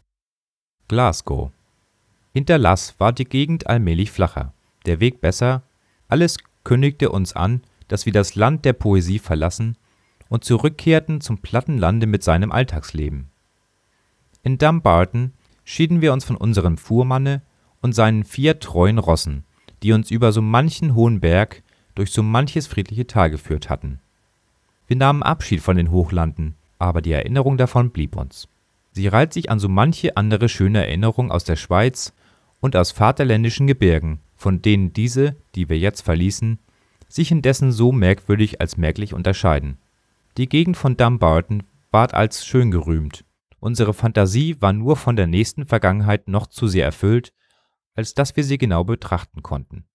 A: Glasgow Hinter Lass war die Gegend allmählich flacher, der Weg besser, alles kündigte uns an, dass wir das Land der Poesie verlassen und zurückkehrten zum platten Lande mit seinem Alltagsleben. In Dumbarton schieden wir uns von unserem Fuhrmanne und seinen vier treuen Rossen, die uns über so manchen hohen Berg durch so manches friedliche Tal geführt hatten. Wir nahmen Abschied von den Hochlanden, aber die Erinnerung davon blieb uns. Sie reiht sich an so manche andere schöne Erinnerung aus der Schweiz und aus vaterländischen Gebirgen, von denen diese, die wir jetzt verließen, sich indessen so merkwürdig als merklich unterscheiden. Die Gegend von Dumbarton ward als schön gerühmt. Unsere Fantasie war nur von der nächsten Vergangenheit noch zu sehr erfüllt, als dass wir sie genau betrachten konnten.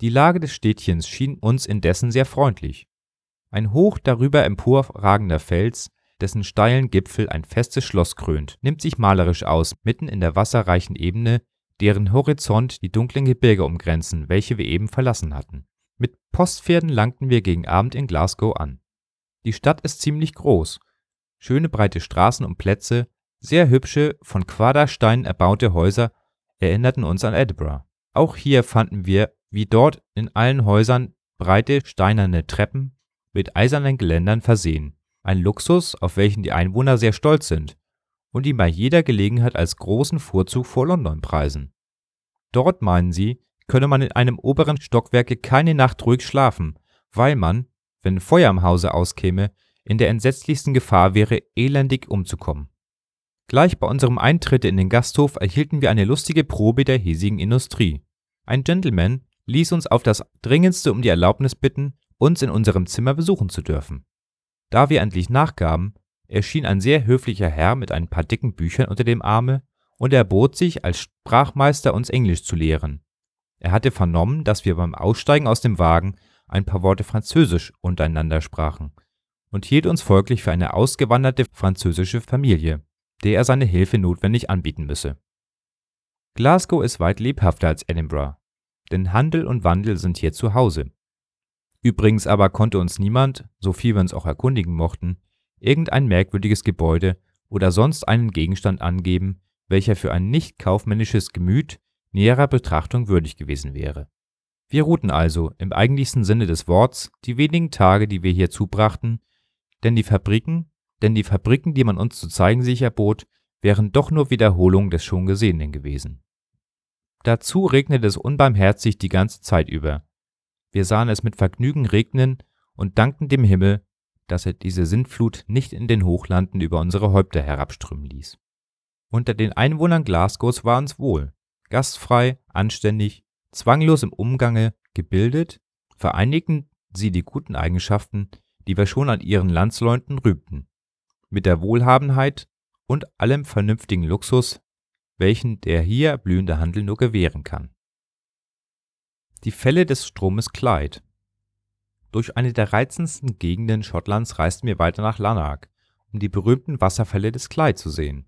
A: Die Lage des Städtchens schien uns indessen sehr freundlich. Ein hoch darüber emporragender Fels, dessen steilen Gipfel ein festes Schloss krönt, nimmt sich malerisch aus, mitten in der wasserreichen Ebene, deren Horizont die dunklen Gebirge umgrenzen, welche wir eben verlassen hatten. Mit Postpferden langten wir gegen Abend in Glasgow an. Die Stadt ist ziemlich groß. Schöne breite Straßen und Plätze, sehr hübsche, von Quadersteinen erbaute Häuser erinnerten uns an Edinburgh. Auch hier fanden wir wie dort in allen Häusern breite steinerne Treppen mit eisernen Geländern versehen, ein Luxus, auf welchen die Einwohner sehr stolz sind und ihn bei jeder Gelegenheit als großen Vorzug vor London preisen. Dort meinen sie, könne man in einem oberen Stockwerke keine Nacht ruhig schlafen, weil man, wenn Feuer im Hause auskäme, in der entsetzlichsten Gefahr wäre, elendig umzukommen. Gleich bei unserem Eintritt in den Gasthof erhielten wir eine lustige Probe der hiesigen Industrie. Ein Gentleman ließ uns auf das dringendste um die Erlaubnis bitten, uns in unserem Zimmer besuchen zu dürfen. Da wir endlich nachgaben, erschien ein sehr höflicher Herr mit ein paar dicken Büchern unter dem Arme und erbot sich, als Sprachmeister uns Englisch zu lehren. Er hatte vernommen, dass wir beim Aussteigen aus dem Wagen ein paar Worte Französisch untereinander sprachen und hielt uns folglich für eine ausgewanderte französische Familie, der er seine Hilfe notwendig anbieten müsse. Glasgow ist weit lebhafter als Edinburgh, denn Handel und Wandel sind hier zu Hause. Übrigens aber konnte uns niemand, so viel wir uns auch erkundigen mochten, irgendein merkwürdiges Gebäude oder sonst einen Gegenstand angeben, welcher für ein nicht kaufmännisches Gemüt näherer Betrachtung würdig gewesen wäre. Wir ruhten also im eigentlichsten Sinne des Worts die wenigen Tage, die wir hier zubrachten, denn die Fabriken, denn die Fabriken, die man uns zu zeigen sich erbot, wären doch nur Wiederholungen des schon Gesehenen gewesen. Dazu regnete es unbarmherzig die ganze Zeit über. Wir sahen es mit Vergnügen regnen und dankten dem Himmel, dass er diese Sintflut nicht in den Hochlanden über unsere Häupter herabströmen ließ. Unter den Einwohnern Glasgows war uns wohl, gastfrei, anständig, zwanglos im Umgange, gebildet, vereinigten sie die guten Eigenschaften, die wir schon an ihren Landsleuten rühmten, mit der Wohlhabenheit und allem vernünftigen Luxus, welchen der hier blühende Handel nur gewähren kann. Die Fälle des Stromes Clyde Durch eine der reizendsten Gegenden Schottlands reisten wir weiter nach Lanark, um die berühmten Wasserfälle des Clyde zu sehen.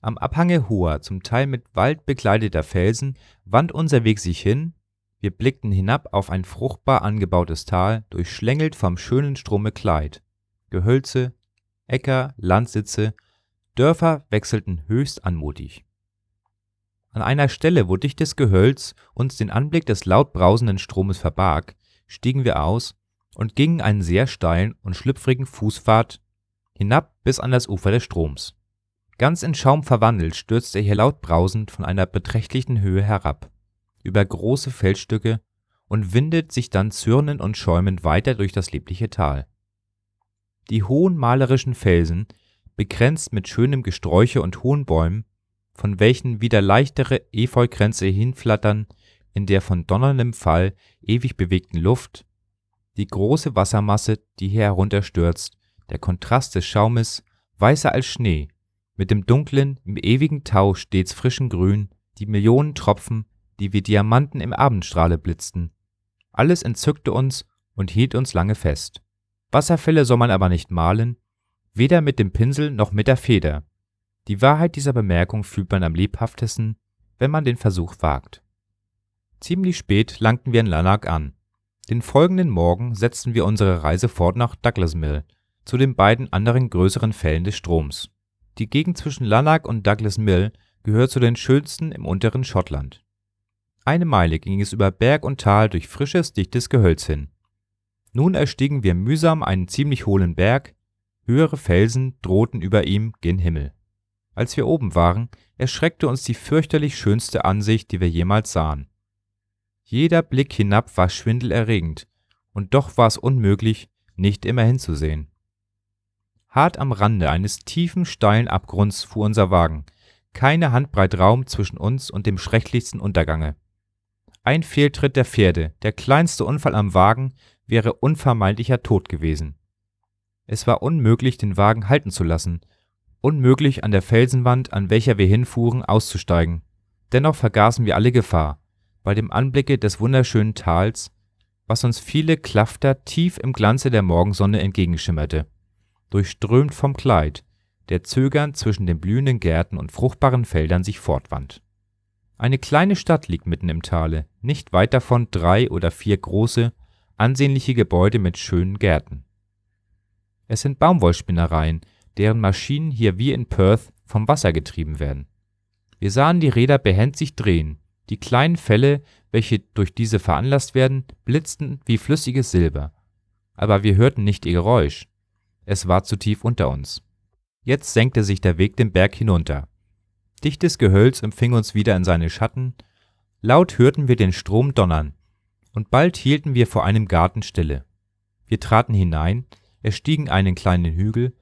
A: Am Abhange hoher, zum Teil mit Wald bekleideter Felsen wand unser Weg sich hin, wir blickten hinab auf ein fruchtbar angebautes Tal, durchschlängelt vom schönen Strome Clyde. Gehölze, Äcker, Landsitze, Dörfer wechselten höchst anmutig. An einer Stelle, wo dichtes Gehölz uns den Anblick des laut brausenden Stromes verbarg, stiegen wir aus und gingen einen sehr steilen und schlüpfrigen Fußpfad hinab bis an das Ufer des Stroms. Ganz in Schaum verwandelt stürzte er hier laut brausend von einer beträchtlichen Höhe herab, über große Felsstücke und windet sich dann zürnend und schäumend weiter durch das liebliche Tal. Die hohen malerischen Felsen, bekränzt mit schönem Gesträuche und hohen Bäumen, von welchen wieder leichtere Efeukränze hinflattern in der von donnerndem Fall ewig bewegten Luft, die große Wassermasse, die hier herunterstürzt, der Kontrast des Schaumes, weißer als Schnee, mit dem dunklen, im ewigen Tau stets frischen Grün, die Millionen Tropfen, die wie Diamanten im Abendstrahle blitzten. Alles entzückte uns und hielt uns lange fest. Wasserfälle soll man aber nicht malen, weder mit dem Pinsel noch mit der Feder. Die Wahrheit dieser Bemerkung fühlt man am lebhaftesten, wenn man den Versuch wagt. Ziemlich spät langten wir in Lanark an. Den folgenden Morgen setzten wir unsere Reise fort nach Douglas Mill, zu den beiden anderen größeren Fällen des Stroms. Die Gegend zwischen Lanark und Douglas Mill gehört zu den schönsten im unteren Schottland. Eine Meile ging es über Berg und Tal durch frisches, dichtes Gehölz hin. Nun erstiegen wir mühsam einen ziemlich hohlen Berg, höhere Felsen drohten über ihm gen Himmel. Als wir oben waren, erschreckte uns die fürchterlich schönste Ansicht, die wir jemals sahen. Jeder Blick hinab war schwindelerregend, und doch war es unmöglich, nicht immer hinzusehen. Hart am Rande eines tiefen, steilen Abgrunds fuhr unser Wagen, keine Handbreit Raum zwischen uns und dem schrecklichsten Untergange. Ein Fehltritt der Pferde, der kleinste Unfall am Wagen, wäre unvermeidlicher Tod gewesen. Es war unmöglich, den Wagen halten zu lassen, unmöglich, an der Felsenwand, an welcher wir hinfuhren, auszusteigen. Dennoch vergaßen wir alle Gefahr, bei dem Anblicke des wunderschönen Tals, was uns viele Klafter tief im Glanze der Morgensonne entgegenschimmerte durchströmt vom Clyde, der zögernd zwischen den blühenden Gärten und fruchtbaren Feldern sich fortwand. Eine kleine Stadt liegt mitten im Tale, nicht weit davon drei oder vier große, ansehnliche Gebäude mit schönen Gärten. Es sind Baumwollspinnereien, deren Maschinen hier wie in Perth vom Wasser getrieben werden. Wir sahen die Räder behend sich drehen, Die kleinen Fälle, welche durch diese veranlasst werden, blitzten wie flüssiges Silber. Aber wir hörten nicht ihr Geräusch. Es war zu tief unter uns. Jetzt senkte sich der Weg den Berg hinunter. Dichtes Gehölz empfing uns wieder in seine Schatten, laut hörten wir den Strom donnern, und bald hielten wir vor einem Garten Stille. Wir traten hinein, erstiegen einen kleinen Hügel,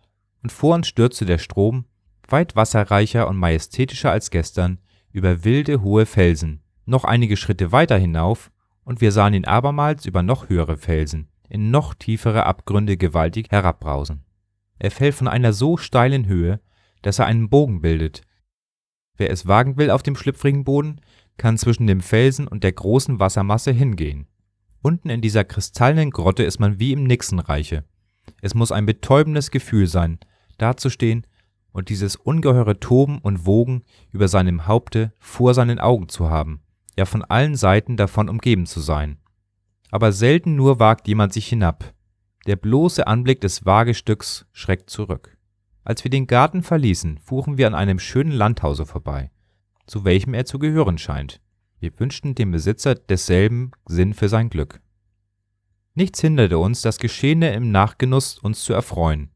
A: und vor uns stürzte der Strom, weit wasserreicher und majestätischer als gestern, über wilde, hohe Felsen, noch einige Schritte weiter hinauf, und wir sahen ihn abermals über noch höhere Felsen, in noch tiefere Abgründe gewaltig herabbrausen. Er fällt von einer so steilen Höhe, dass er einen Bogen bildet. Wer es wagen will auf dem schlüpfrigen Boden, kann zwischen dem Felsen und der großen Wassermasse hingehen. Unten in dieser kristallenen Grotte ist man wie im Nixenreiche. Es muss ein betäubendes Gefühl sein, dazustehen und dieses ungeheure Toben und Wogen über seinem Haupte vor seinen Augen zu haben, ja von allen Seiten davon umgeben zu sein. Aber selten nur wagt jemand sich hinab. Der bloße Anblick des Wagestücks schreckt zurück. Als wir den Garten verließen, fuhren wir an einem schönen Landhause vorbei, zu welchem er zu gehören scheint. Wir wünschten dem Besitzer desselben Sinn für sein Glück. Nichts hinderte uns, das Geschehene im Nachgenuss uns zu erfreuen.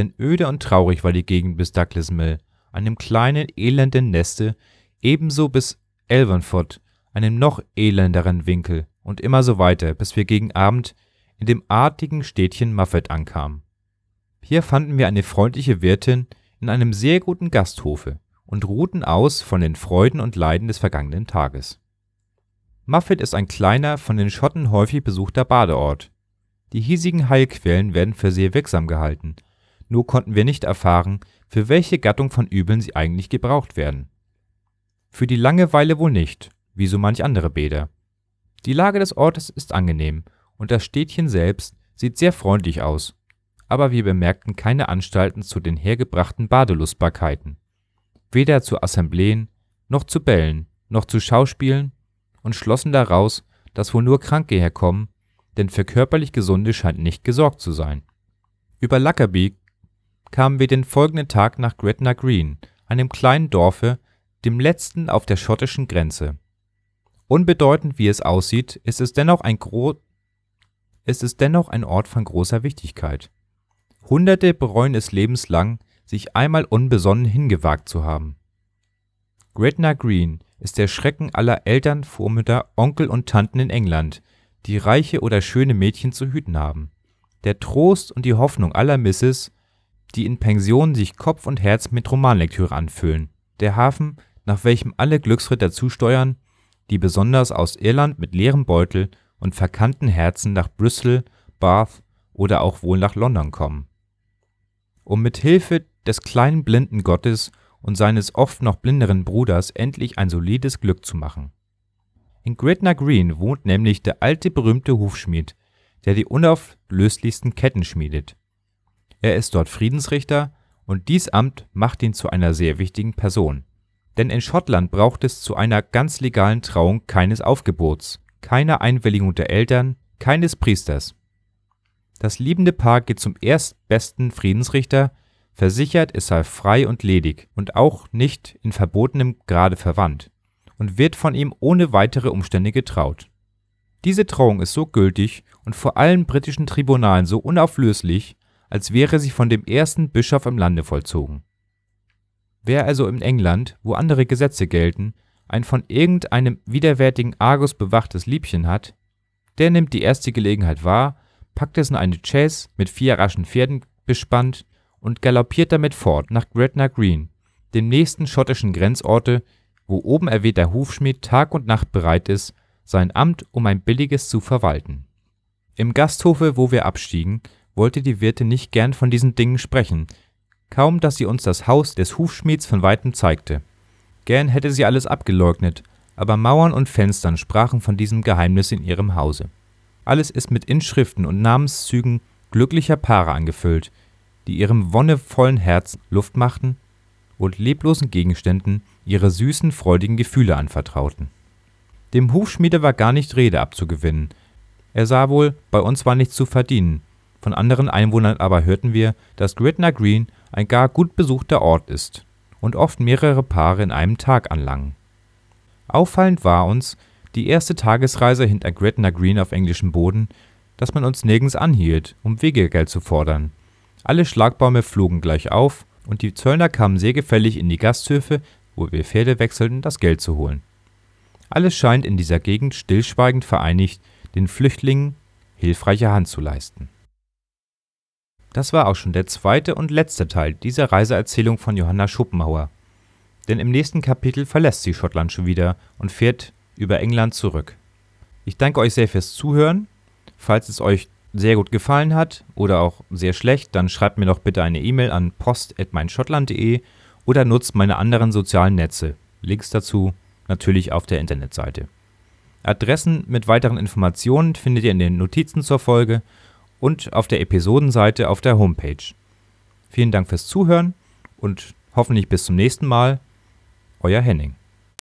A: Denn öde und traurig war die Gegend bis Douglas Mill, einem kleinen, elenden Neste, ebenso bis Elvanford, einem noch elenderen Winkel, und immer so weiter, bis wir gegen Abend in dem artigen Städtchen Muffet ankamen. Hier fanden wir eine freundliche Wirtin in einem sehr guten Gasthofe und ruhten aus von den Freuden und Leiden des vergangenen Tages. Muffet ist ein kleiner, von den Schotten häufig besuchter Badeort. Die hiesigen Heilquellen werden für sehr wirksam gehalten, nur konnten wir nicht erfahren, für welche Gattung von Übeln sie eigentlich gebraucht werden. Für die Langeweile wohl nicht, wie so manch andere Bäder. Die Lage des Ortes ist angenehm und das Städtchen selbst sieht sehr freundlich aus, aber wir bemerkten keine Anstalten zu den hergebrachten Badelustbarkeiten. Weder zu Assembleen, noch zu Bällen, noch zu Schauspielen und schlossen daraus, dass wohl nur Kranke herkommen, denn für körperlich Gesunde scheint nicht gesorgt zu sein. Über Lackerby kamen wir den folgenden Tag nach Gretna Green, einem kleinen Dorfe, dem letzten auf der schottischen Grenze. Unbedeutend wie es aussieht, ist es dennoch ein Ort von großer Wichtigkeit. Hunderte bereuen es lebenslang, sich einmal unbesonnen hingewagt zu haben. Gretna Green ist der Schrecken aller Eltern, Vormütter, Onkel und Tanten in England, die reiche oder schöne Mädchen zu hüten haben. Der Trost und die Hoffnung aller Misses, die in Pensionen sich Kopf und Herz mit Romanlektüre anfüllen. Der Hafen, nach welchem alle Glücksritter zusteuern, die besonders aus Irland mit leerem Beutel und verkannten Herzen nach Bristol, Bath oder auch wohl nach London kommen. Um mit Hilfe des kleinen blinden Gottes und seines oft noch blinderen Bruders endlich ein solides Glück zu machen. In Gretna Green wohnt nämlich der alte berühmte Hufschmied, der die unauflöslichsten Ketten schmiedet. Er ist dort Friedensrichter und dies Amt macht ihn zu einer sehr wichtigen Person. Denn in Schottland braucht es zu einer ganz legalen Trauung keines Aufgebots, keiner Einwilligung der Eltern, keines Priesters. Das liebende Paar geht zum erstbesten Friedensrichter, versichert, es sei frei und ledig und auch nicht in verbotenem Grade verwandt und wird von ihm ohne weitere Umstände getraut. Diese Trauung ist so gültig und vor allen britischen Tribunalen so unauflöslich, als wäre sie von dem ersten Bischof im Lande vollzogen. Wer also in England, wo andere Gesetze gelten, ein von irgendeinem widerwärtigen Argus bewachtes Liebchen hat, der nimmt die erste Gelegenheit wahr, packt es in eine Chaise mit vier raschen Pferden bespannt und galoppiert damit fort nach Gretna Green, dem nächsten schottischen Grenzorte, wo oben erwähnter Hufschmied Tag und Nacht bereit ist, sein Amt um ein billiges zu verwalten. Im Gasthofe, wo wir abstiegen, wollte die Wirtin nicht gern von diesen Dingen sprechen, kaum dass sie uns das Haus des Hufschmieds von weitem zeigte. Gern hätte sie alles abgeleugnet, aber Mauern und Fenstern sprachen von diesem Geheimnis in ihrem Hause. Alles ist mit Inschriften und Namenszügen glücklicher Paare angefüllt, die ihrem wonnevollen Herz Luft machten und leblosen Gegenständen ihre süßen, freudigen Gefühle anvertrauten. Dem Hufschmiede war gar nicht Rede abzugewinnen. Er sah wohl, bei uns war nichts zu verdienen, von anderen Einwohnern aber hörten wir, dass Gretna Green ein gar gut besuchter Ort ist und oft mehrere Paare in einem Tag anlangen. Auffallend war uns die erste Tagesreise hinter Gretna Green auf englischem Boden, dass man uns nirgends anhielt, um Wegegeld zu fordern. Alle Schlagbäume flogen gleich auf, und die Zöllner kamen sehr gefällig in die Gasthöfe, wo wir Pferde wechselten, das Geld zu holen. Alles scheint in dieser Gegend stillschweigend vereinigt, den Flüchtlingen hilfreiche Hand zu leisten. Das war auch schon der zweite und letzte Teil dieser Reiseerzählung von Johanna Schopenhauer. Denn im nächsten Kapitel verlässt sie Schottland schon wieder und fährt über England zurück. Ich danke euch sehr fürs Zuhören. Falls es euch sehr gut gefallen hat oder auch sehr schlecht, dann schreibt mir doch bitte eine E-Mail an post.meinschottland.de oder nutzt meine anderen sozialen Netze. Links dazu natürlich auf der Internetseite. Adressen mit weiteren Informationen findet ihr in den Notizen zur Folge und auf der Episodenseite auf der Homepage. Vielen Dank fürs Zuhören und hoffentlich bis zum nächsten Mal. Euer Henning.